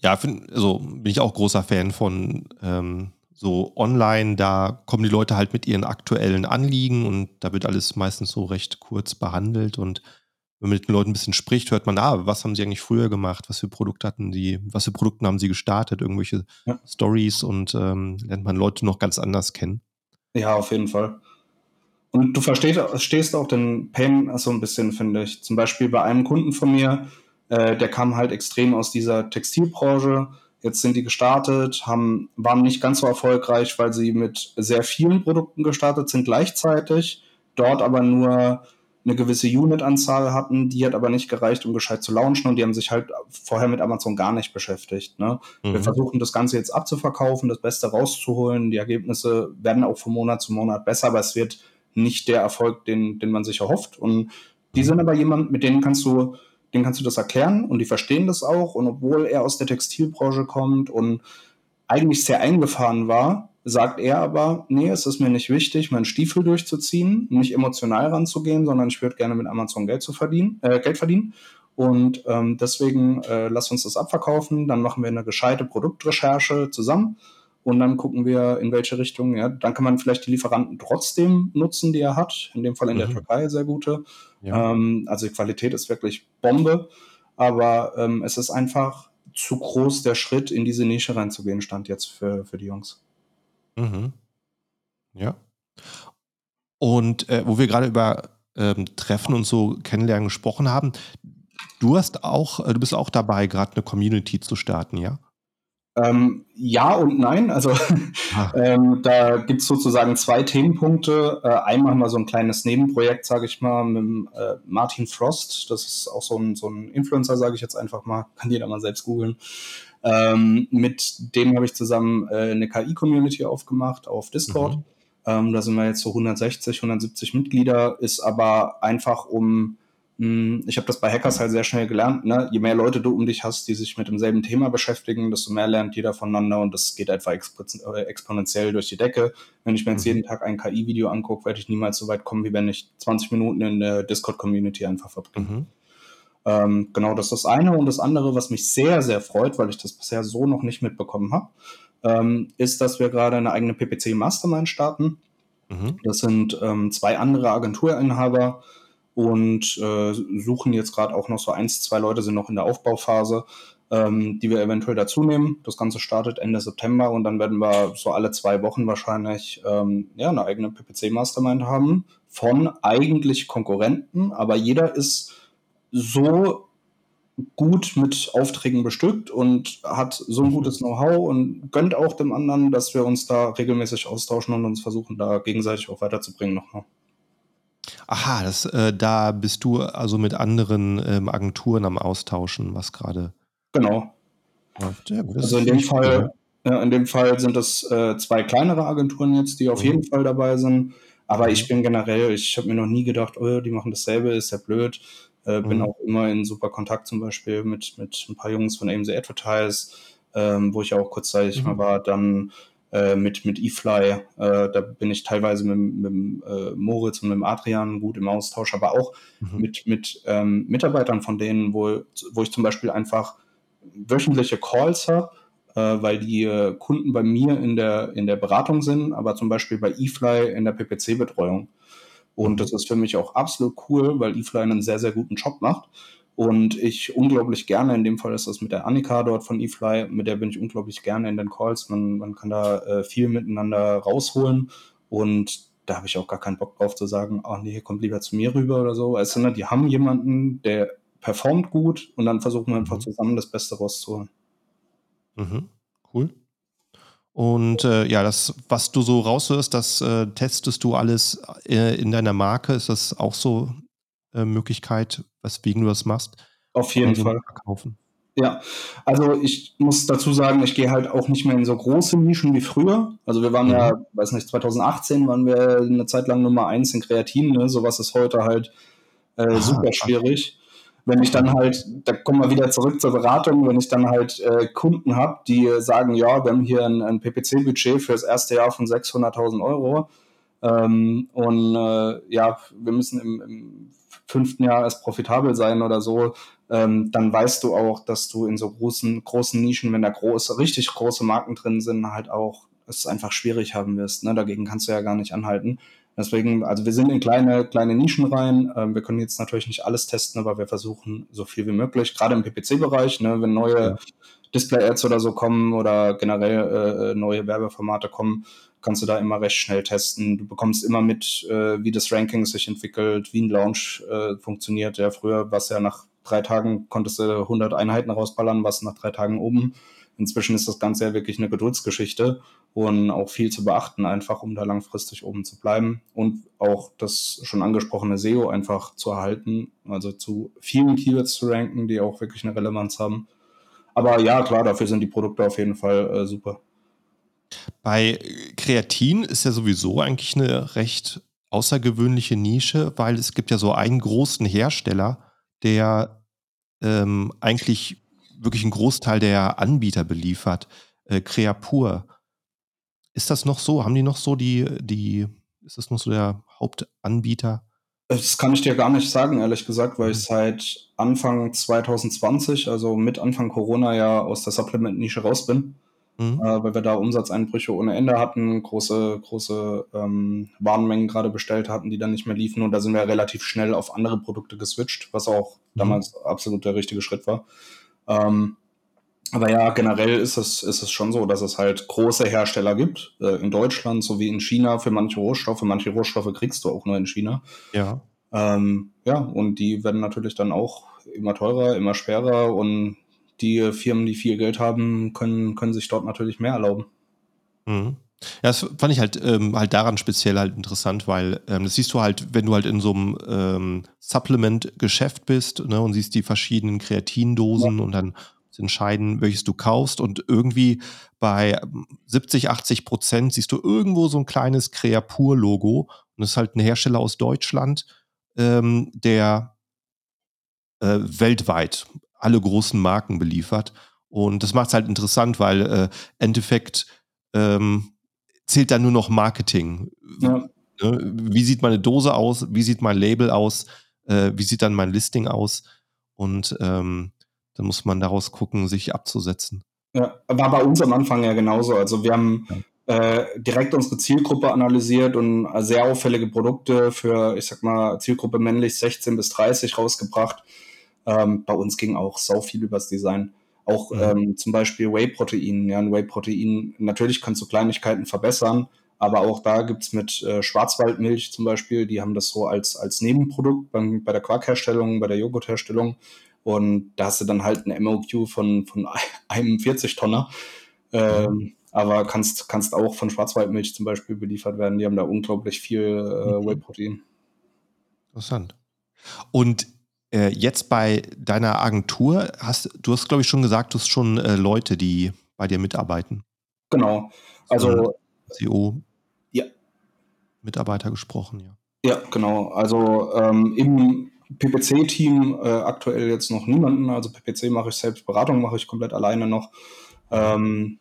Ja, find, also bin ich auch großer Fan von ähm, so online, da kommen die Leute halt mit ihren aktuellen Anliegen und da wird alles meistens so recht kurz behandelt und wenn man mit den Leuten ein bisschen spricht, hört man, ah, was haben sie eigentlich früher gemacht, was für Produkte hatten sie, was für Produkte haben sie gestartet, irgendwelche ja. Stories und ähm, lernt man Leute noch ganz anders kennen. Ja, auf jeden Fall. Und du verstehst, verstehst auch den Pain so ein bisschen, finde ich. Zum Beispiel bei einem Kunden von mir, äh, der kam halt extrem aus dieser Textilbranche. Jetzt sind die gestartet, haben, waren nicht ganz so erfolgreich, weil sie mit sehr vielen Produkten gestartet sind gleichzeitig, dort aber nur eine gewisse Unit-Anzahl hatten, die hat aber nicht gereicht, um gescheit zu launchen und die haben sich halt vorher mit Amazon gar nicht beschäftigt. Ne? Mhm. Wir versuchen das Ganze jetzt abzuverkaufen, das Beste rauszuholen. Die Ergebnisse werden auch von Monat zu Monat besser, aber es wird nicht der Erfolg, den, den man sich erhofft. Und die mhm. sind aber jemand, mit denen kannst du, denen kannst du das erklären und die verstehen das auch. Und obwohl er aus der Textilbranche kommt und eigentlich sehr eingefahren war, sagt er aber, nee, es ist mir nicht wichtig, meinen Stiefel durchzuziehen, nicht emotional ranzugehen, sondern ich würde gerne mit Amazon Geld zu verdienen, äh, Geld verdienen. Und ähm, deswegen äh, lass uns das abverkaufen, dann machen wir eine gescheite Produktrecherche zusammen und dann gucken wir, in welche Richtung. Ja, dann kann man vielleicht die Lieferanten trotzdem nutzen, die er hat. In dem Fall in mhm. der Türkei sehr gute. Ja. Ähm, also die Qualität ist wirklich Bombe, aber ähm, es ist einfach zu groß der Schritt, in diese Nische reinzugehen, stand jetzt für, für die Jungs. Mhm. Ja. Und äh, wo wir gerade über ähm, Treffen und so kennenlernen gesprochen haben, du hast auch, äh, du bist auch dabei, gerade eine Community zu starten, ja? Ähm, ja und nein. Also ah. ähm, da gibt es sozusagen zwei Themenpunkte. Äh, einmal haben wir so ein kleines Nebenprojekt, sage ich mal, mit äh, Martin Frost. Das ist auch so ein, so ein Influencer, sage ich jetzt einfach mal. Kann jeder mal selbst googeln. Ähm, mit dem habe ich zusammen äh, eine KI-Community aufgemacht auf Discord. Mhm. Ähm, da sind wir jetzt so 160, 170 Mitglieder, ist aber einfach um, mh, hm, ich habe das bei Hackers halt sehr schnell gelernt, ne? je mehr Leute du um dich hast, die sich mit demselben Thema beschäftigen, desto mehr lernt jeder voneinander und das geht einfach äh, exponentiell durch die Decke. Wenn ich mir jetzt mhm. jeden Tag ein KI-Video angucke, werde ich niemals so weit kommen, wie wenn ich 20 Minuten in der Discord-Community einfach verbringe. Mhm. Ähm, genau, das ist das eine. Und das andere, was mich sehr, sehr freut, weil ich das bisher so noch nicht mitbekommen habe, ähm, ist, dass wir gerade eine eigene PPC Mastermind starten. Mhm. Das sind ähm, zwei andere Agenturinhaber und äh, suchen jetzt gerade auch noch so eins, zwei Leute sind noch in der Aufbauphase, ähm, die wir eventuell dazu nehmen. Das Ganze startet Ende September und dann werden wir so alle zwei Wochen wahrscheinlich ähm, ja, eine eigene PPC Mastermind haben von eigentlich Konkurrenten, aber jeder ist so gut mit Aufträgen bestückt und hat so ein mhm. gutes Know-how und gönnt auch dem anderen, dass wir uns da regelmäßig austauschen und uns versuchen, da gegenseitig auch weiterzubringen nochmal. Aha, das, äh, da bist du also mit anderen ähm, Agenturen am Austauschen, was gerade. Genau. Ja, gut, also in dem Fall, ja, in dem Fall sind es äh, zwei kleinere Agenturen jetzt, die auf mhm. jeden Fall dabei sind. Aber mhm. ich bin generell, ich habe mir noch nie gedacht, oh, die machen dasselbe, ist ja blöd. Äh, bin mhm. auch immer in super Kontakt zum Beispiel mit, mit ein paar Jungs von AMZ Advertise, ähm, wo ich auch kurzzeitig mhm. mal war. Dann äh, mit, mit eFly, äh, da bin ich teilweise mit, mit äh, Moritz und mit Adrian gut im Austausch, aber auch mhm. mit, mit ähm, Mitarbeitern von denen, wo, wo ich zum Beispiel einfach wöchentliche Calls habe, äh, weil die äh, Kunden bei mir in der, in der Beratung sind, aber zum Beispiel bei eFly in der PPC-Betreuung. Und das ist für mich auch absolut cool, weil eFly einen sehr, sehr guten Job macht. Und ich unglaublich gerne, in dem Fall ist das mit der Annika dort von eFly, mit der bin ich unglaublich gerne in den Calls. Man, man kann da äh, viel miteinander rausholen. Und da habe ich auch gar keinen Bock drauf zu sagen, ach nee, kommt lieber zu mir rüber oder so. Also, ne, die haben jemanden, der performt gut und dann versuchen wir einfach mhm. zusammen das Beste rauszuholen. Mhm. Cool. Und äh, ja, das, was du so raushörst, das äh, testest du alles äh, in deiner Marke. Ist das auch so äh, Möglichkeit, weswegen du das machst? Auf jeden Fall. Verkaufen? Ja, also ich muss dazu sagen, ich gehe halt auch nicht mehr in so große Nischen wie früher. Also wir waren mhm. ja, weiß nicht, 2018 waren wir eine Zeit lang Nummer eins in Kreatin. Ne? Sowas ist heute halt äh, ah, super schwierig. Wenn ich dann halt, da kommen wir wieder zurück zur Beratung, wenn ich dann halt äh, Kunden habe, die sagen, ja, wir haben hier ein, ein PPC-Budget für das erste Jahr von 600.000 Euro ähm, und äh, ja, wir müssen im, im, fünften Jahr erst profitabel sein oder so, ähm, dann weißt du auch, dass du in so großen, großen Nischen, wenn da große, richtig große Marken drin sind, halt auch es einfach schwierig haben wirst. Ne? Dagegen kannst du ja gar nicht anhalten. Deswegen, also wir sind in kleine, kleine Nischen rein. Ähm, wir können jetzt natürlich nicht alles testen, aber wir versuchen so viel wie möglich, gerade im PPC-Bereich, ne, wenn neue ja. Display-Ads oder so kommen oder generell äh, neue Werbeformate kommen, kannst du da immer recht schnell testen. Du bekommst immer mit, äh, wie das Ranking sich entwickelt, wie ein Launch äh, funktioniert. Ja, früher war es ja nach drei Tagen, konntest du 100 Einheiten rausballern, was nach drei Tagen oben. Inzwischen ist das Ganze ja wirklich eine Geduldsgeschichte und auch viel zu beachten, einfach um da langfristig oben zu bleiben und auch das schon angesprochene SEO einfach zu erhalten, also zu vielen Keywords zu ranken, die auch wirklich eine Relevanz haben. Aber ja, klar, dafür sind die Produkte auf jeden Fall äh, super. Bei Kreatin ist ja sowieso eigentlich eine recht außergewöhnliche Nische, weil es gibt ja so einen großen Hersteller, der ähm, eigentlich wirklich einen Großteil der Anbieter beliefert. Äh, Creapur. Ist das noch so? Haben die noch so die, die, ist das noch so der Hauptanbieter? Das kann ich dir gar nicht sagen, ehrlich gesagt, weil ich mhm. seit Anfang 2020, also mit Anfang Corona, ja aus der Supplement-Nische raus bin. Mhm. Äh, weil wir da Umsatzeinbrüche ohne Ende hatten, große, große ähm, Warenmengen gerade bestellt hatten, die dann nicht mehr liefen. Und da sind wir relativ schnell auf andere Produkte geswitcht, was auch mhm. damals absolut der richtige Schritt war. Ähm, aber ja, generell ist es, ist es schon so, dass es halt große Hersteller gibt, äh, in Deutschland sowie in China für manche Rohstoffe. Manche Rohstoffe kriegst du auch nur in China. Ja. Ähm, ja, und die werden natürlich dann auch immer teurer, immer schwerer und die Firmen, die viel Geld haben, können, können sich dort natürlich mehr erlauben. Mhm. Ja, das fand ich halt, ähm, halt daran speziell halt interessant, weil ähm, das siehst du halt, wenn du halt in so einem ähm, Supplement-Geschäft bist ne, und siehst die verschiedenen Kreatindosen ja. und dann entscheiden, welches du kaufst und irgendwie bei 70, 80 Prozent siehst du irgendwo so ein kleines Creapur-Logo und das ist halt ein Hersteller aus Deutschland, ähm, der äh, weltweit alle großen Marken beliefert und das macht es halt interessant, weil äh, Endeffekt ähm, zählt dann nur noch Marketing. Ja. Ne? Wie sieht meine Dose aus? Wie sieht mein Label aus? Äh, wie sieht dann mein Listing aus? Und ähm, dann muss man daraus gucken, sich abzusetzen. Ja, war bei uns am Anfang ja genauso. Also wir haben ja. äh, direkt unsere Zielgruppe analysiert und sehr auffällige Produkte für, ich sag mal, Zielgruppe männlich 16 bis 30 rausgebracht. Ähm, bei uns ging auch sau viel übers Design. Auch mhm. ähm, zum Beispiel Whey-Protein. Ja, ein Whey-Protein, natürlich kannst du Kleinigkeiten verbessern, aber auch da gibt's mit äh, Schwarzwaldmilch zum Beispiel, die haben das so als, als Nebenprodukt beim, bei der Quarkherstellung, bei der Joghurtherstellung. Und da hast du dann halt ein MOQ von, von einem 40-Tonner. Ähm, mhm. Aber kannst, kannst auch von Schwarzwaldmilch zum Beispiel beliefert werden. Die haben da unglaublich viel äh, mhm. Whey-Protein. Interessant. Und äh, jetzt bei deiner Agentur hast du hast, glaube ich, schon gesagt, du hast schon äh, Leute, die bei dir mitarbeiten. Genau. Also CEO ja. Mitarbeiter gesprochen, ja. Ja, genau. Also ähm, im PPC-Team äh, aktuell jetzt noch niemanden. Also PPC mache ich selbst, Beratung mache ich komplett alleine noch. Ähm,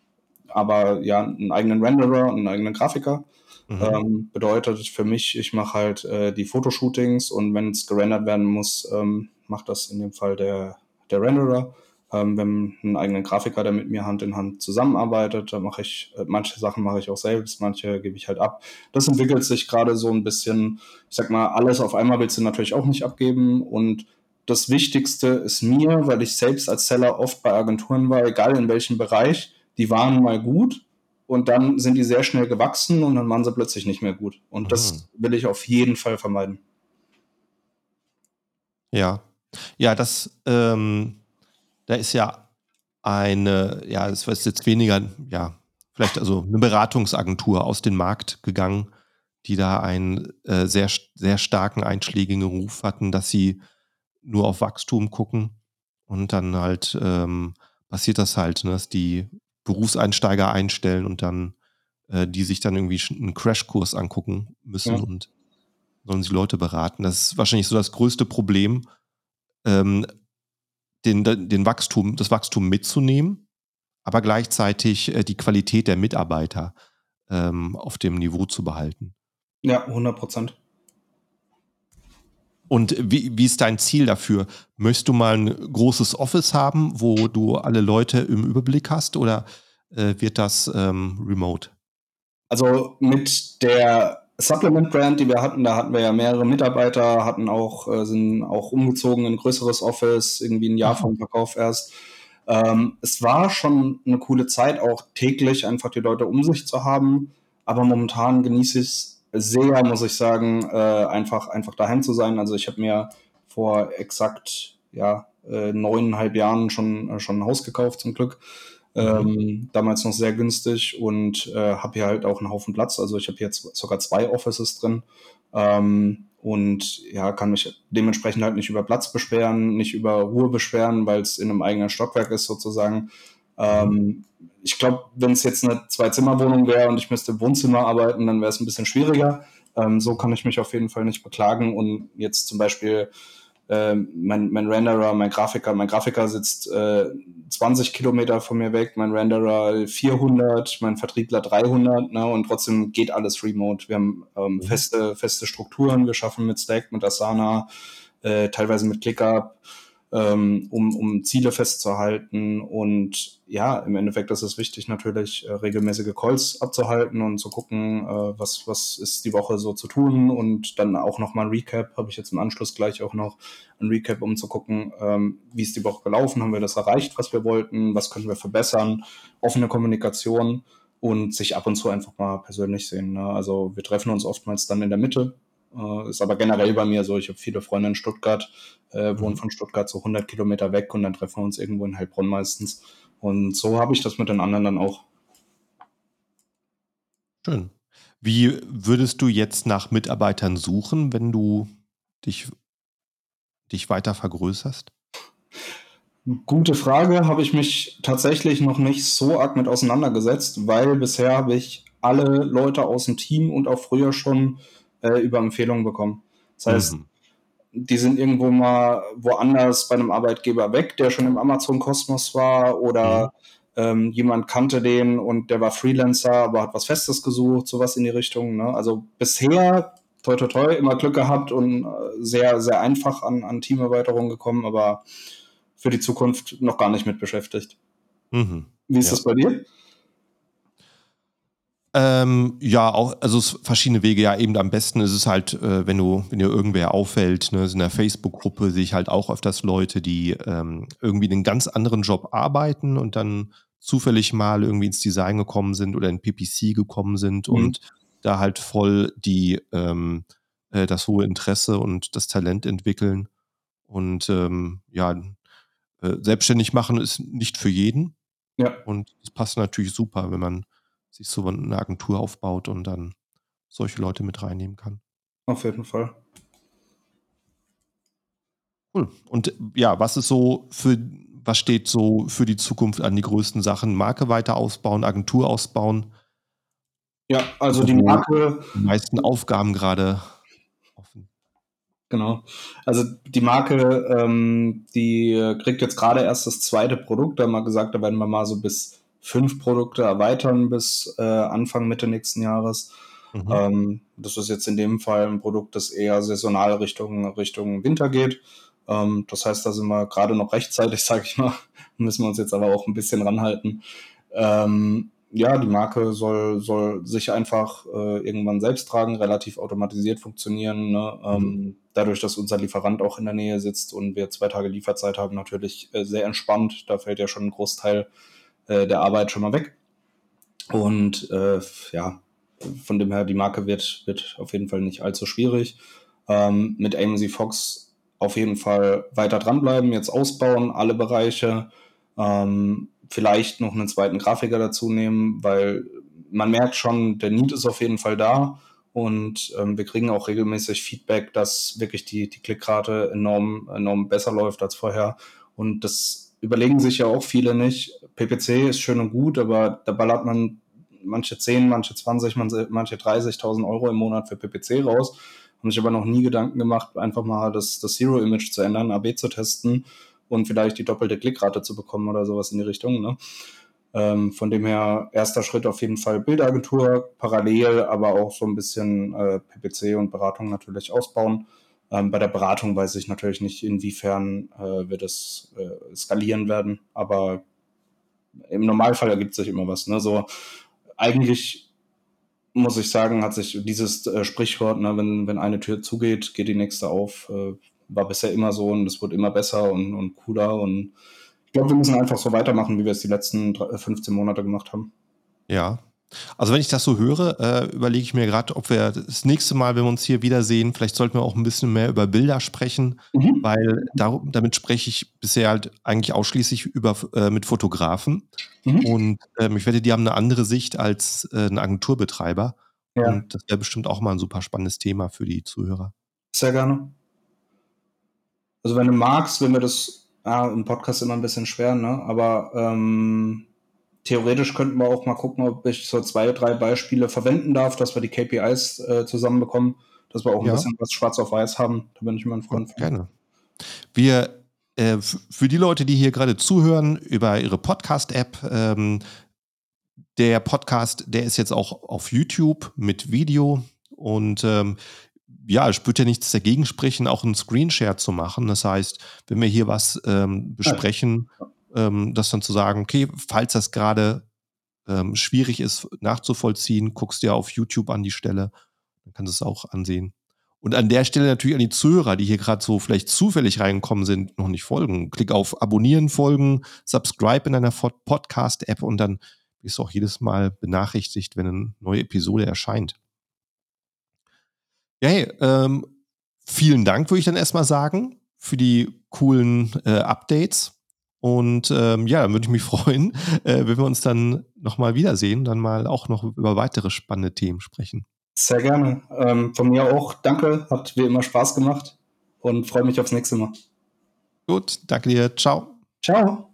aber ja, einen eigenen Renderer, einen eigenen Grafiker. Mhm. Ähm, bedeutet für mich, ich mache halt äh, die Fotoshootings und wenn es gerendert werden muss, ähm, macht das in dem Fall der, der Renderer. Ähm, wir haben einen eigenen Grafiker, der mit mir Hand in Hand zusammenarbeitet. Da mache ich, äh, manche Sachen mache ich auch selbst, manche gebe ich halt ab. Das entwickelt sich gerade so ein bisschen, ich sag mal, alles auf einmal willst du natürlich auch nicht abgeben und das Wichtigste ist mir, weil ich selbst als Seller oft bei Agenturen war, egal in welchem Bereich, die waren mal gut, und dann sind die sehr schnell gewachsen und dann waren sie plötzlich nicht mehr gut. Und das mhm. will ich auf jeden Fall vermeiden. Ja, ja, das, ähm, da ist ja eine, ja, das ist jetzt weniger, ja, vielleicht also eine Beratungsagentur aus dem Markt gegangen, die da einen äh, sehr, sehr starken einschlägigen Ruf hatten, dass sie nur auf Wachstum gucken und dann halt ähm, passiert das halt, ne, dass die Berufseinsteiger einstellen und dann äh, die sich dann irgendwie einen Crashkurs angucken müssen ja. und sollen sie Leute beraten. Das ist wahrscheinlich so das größte Problem ähm, den, den Wachstum, das Wachstum mitzunehmen, aber gleichzeitig äh, die Qualität der Mitarbeiter ähm, auf dem Niveau zu behalten. Ja, 100 Prozent. Und wie, wie ist dein Ziel dafür? Möchtest du mal ein großes Office haben, wo du alle Leute im Überblick hast oder äh, wird das ähm, remote? Also mit der Supplement Brand, die wir hatten, da hatten wir ja mehrere Mitarbeiter, hatten auch, äh, sind auch umgezogen in ein größeres Office, irgendwie ein Jahr vom Verkauf erst. Ähm, es war schon eine coole Zeit, auch täglich einfach die Leute um sich zu haben. Aber momentan genieße ich es sehr, muss ich sagen, äh, einfach, einfach daheim zu sein. Also ich habe mir vor exakt ja, äh, neuneinhalb Jahren schon, äh, schon ein Haus gekauft, zum Glück. Mhm. Ähm, damals noch sehr günstig und äh, habe hier halt auch einen Haufen Platz. Also ich habe jetzt sogar zwei Offices drin. Ähm, und ja, kann mich dementsprechend halt nicht über Platz beschweren, nicht über Ruhe beschweren, weil es in einem eigenen Stockwerk ist sozusagen. Ähm, ich glaube, wenn es jetzt eine Zwei-Zimmer-Wohnung wäre und ich müsste im Wohnzimmer arbeiten, dann wäre es ein bisschen schwieriger. Ähm, so kann ich mich auf jeden Fall nicht beklagen. Und jetzt zum Beispiel äh, mein, mein Renderer, mein Grafiker, mein Grafiker sitzt äh, 20 Kilometer von mir weg, mein Renderer 400, mein Vertriebler 300, ne, und trotzdem geht alles remote. Wir haben ähm, mhm. feste, feste Strukturen, wir schaffen mit Stack, mit Asana, äh, teilweise mit ClickUp, ähm, um, um Ziele festzuhalten. Und ja, im Endeffekt ist es wichtig, natürlich äh, regelmäßige Calls abzuhalten und zu gucken, äh, was, was ist die Woche so zu tun. Und dann auch nochmal ein Recap, habe ich jetzt im Anschluss gleich auch noch ein Recap, um zu gucken, ähm, wie ist die Woche gelaufen, haben wir das erreicht, was wir wollten, was können wir verbessern, offene Kommunikation und sich ab und zu einfach mal persönlich sehen. Ne? Also wir treffen uns oftmals dann in der Mitte, äh, ist aber generell bei mir so, ich habe viele Freunde in Stuttgart, äh, wohnen mhm. von Stuttgart so 100 Kilometer weg und dann treffen wir uns irgendwo in Heilbronn meistens. Und so habe ich das mit den anderen dann auch. Schön. Wie würdest du jetzt nach Mitarbeitern suchen, wenn du dich, dich weiter vergrößerst? Gute Frage, habe ich mich tatsächlich noch nicht so arg mit auseinandergesetzt, weil bisher habe ich alle Leute aus dem Team und auch früher schon äh, über Empfehlungen bekommen. Das heißt, mhm. die sind irgendwo mal woanders bei einem Arbeitgeber weg, der schon im Amazon-Kosmos war oder mhm. ähm, jemand kannte den und der war Freelancer, aber hat was Festes gesucht, sowas in die Richtung. Ne? Also bisher, toi toi toi, immer Glück gehabt und äh, sehr, sehr einfach an, an Teamerweiterung gekommen, aber für die Zukunft noch gar nicht mit beschäftigt. Mhm. Wie ist ja. das bei dir? Ähm, ja, auch, also es verschiedene Wege. Ja, eben am besten ist es halt, äh, wenn du, wenn dir irgendwer auffällt, ne, in der Facebook-Gruppe sehe ich halt auch öfters Leute, die ähm, irgendwie einen ganz anderen Job arbeiten und dann zufällig mal irgendwie ins Design gekommen sind oder in PPC gekommen sind mhm. und da halt voll die ähm, äh, das hohe Interesse und das Talent entwickeln. Und ähm, ja, äh, selbstständig machen ist nicht für jeden. Ja. Und es passt natürlich super, wenn man sich so eine Agentur aufbaut und dann solche Leute mit reinnehmen kann. Auf jeden Fall. Cool. Und ja, was ist so für, was steht so für die Zukunft an die größten Sachen? Marke weiter ausbauen, Agentur ausbauen? Ja, also die Marke. Die meisten Aufgaben gerade offen. Genau. Also die Marke, ähm, die kriegt jetzt gerade erst das zweite Produkt. Da haben wir gesagt, da werden wir mal so bis fünf Produkte erweitern bis äh, Anfang, Mitte nächsten Jahres. Mhm. Ähm, das ist jetzt in dem Fall ein Produkt, das eher saisonal Richtung, Richtung Winter geht. Ähm, das heißt, da sind wir gerade noch rechtzeitig, sage ich mal. Müssen wir uns jetzt aber auch ein bisschen ranhalten. Ähm, ja, die Marke soll, soll sich einfach äh, irgendwann selbst tragen, relativ automatisiert funktionieren. Ne? Ähm, mhm. dadurch, dass unser Lieferant auch in der Nähe sitzt und wir zwei Tage Lieferzeit haben, natürlich äh, sehr entspannt. Da fällt ja schon ein Großteil äh, der Arbeit schon mal weg. Und äh, ja, von dem her, die Marke wird, wird auf jeden Fall nicht allzu schwierig. Ähm, mit AMC Fox auf jeden Fall weiter dranbleiben, jetzt ausbauen, alle Bereiche. Ähm, vielleicht noch einen zweiten Grafiker dazu nehmen, weil man merkt schon, der Need ist auf jeden Fall da. Und ähm, wir kriegen auch regelmäßig Feedback, dass wirklich die, die Klickrate enorm, enorm besser läuft als vorher. Und das überlegen sich ja auch viele nicht. PPC ist schön und gut, aber da ballert man manche 10, manche 20, manche 30.000 Euro im Monat für PPC raus. haben sich aber noch nie Gedanken gemacht, einfach mal das, das Zero-Image zu ändern, AB zu testen und vielleicht die doppelte Klickrate zu bekommen oder sowas in die Richtung. Ne? Ähm, von dem her, erster Schritt auf jeden Fall Bildagentur, parallel aber auch so ein bisschen äh, PPC und Beratung natürlich ausbauen. Ähm, bei der Beratung weiß ich natürlich nicht, inwiefern äh, wir das äh, skalieren werden, aber im Normalfall ergibt sich immer was. Ne? So, eigentlich muss ich sagen, hat sich dieses äh, Sprichwort, ne, wenn, wenn eine Tür zugeht, geht die nächste auf, äh, war bisher immer so und es wird immer besser und, und cooler und ich glaube, wir müssen einfach so weitermachen, wie wir es die letzten 15 Monate gemacht haben. Ja. Also wenn ich das so höre, äh, überlege ich mir gerade, ob wir das nächste Mal, wenn wir uns hier wiedersehen, vielleicht sollten wir auch ein bisschen mehr über Bilder sprechen, mhm. weil darum, damit spreche ich bisher halt eigentlich ausschließlich über, äh, mit Fotografen. Mhm. Und ähm, ich wette, die haben eine andere Sicht als äh, ein Agenturbetreiber. Ja. Und das wäre bestimmt auch mal ein super spannendes Thema für die Zuhörer. Sehr gerne. Also wenn du magst, wenn wir das ja, im Podcast immer ein bisschen schwer, ne? Aber ähm, theoretisch könnten wir auch mal gucken, ob ich so zwei, drei Beispiele verwenden darf, dass wir die KPIs äh, zusammenbekommen, dass wir auch ein ja. bisschen was schwarz auf weiß haben. Da bin ich immer ein Freund von. Gerne. Wir, äh, für die Leute, die hier gerade zuhören, über ihre Podcast-App, ähm, der Podcast, der ist jetzt auch auf YouTube mit Video und ähm, ja, ich würde ja nichts dagegen sprechen, auch einen Screenshare zu machen. Das heißt, wenn wir hier was ähm, besprechen, ähm, das dann zu sagen, okay, falls das gerade ähm, schwierig ist nachzuvollziehen, guckst du ja auf YouTube an die Stelle, dann kannst du es auch ansehen. Und an der Stelle natürlich an die Zuhörer, die hier gerade so vielleicht zufällig reingekommen sind, noch nicht folgen. Klick auf Abonnieren, folgen, Subscribe in einer Podcast-App und dann bist du auch jedes Mal benachrichtigt, wenn eine neue Episode erscheint. Ja, hey, ähm, vielen Dank, würde ich dann erstmal sagen, für die coolen äh, Updates. Und ähm, ja, dann würde ich mich freuen, äh, wenn wir uns dann nochmal wiedersehen, dann mal auch noch über weitere spannende Themen sprechen. Sehr gerne. Ähm, von mir auch. Danke, hat wie immer Spaß gemacht und freue mich aufs nächste Mal. Gut, danke dir. Ciao. Ciao.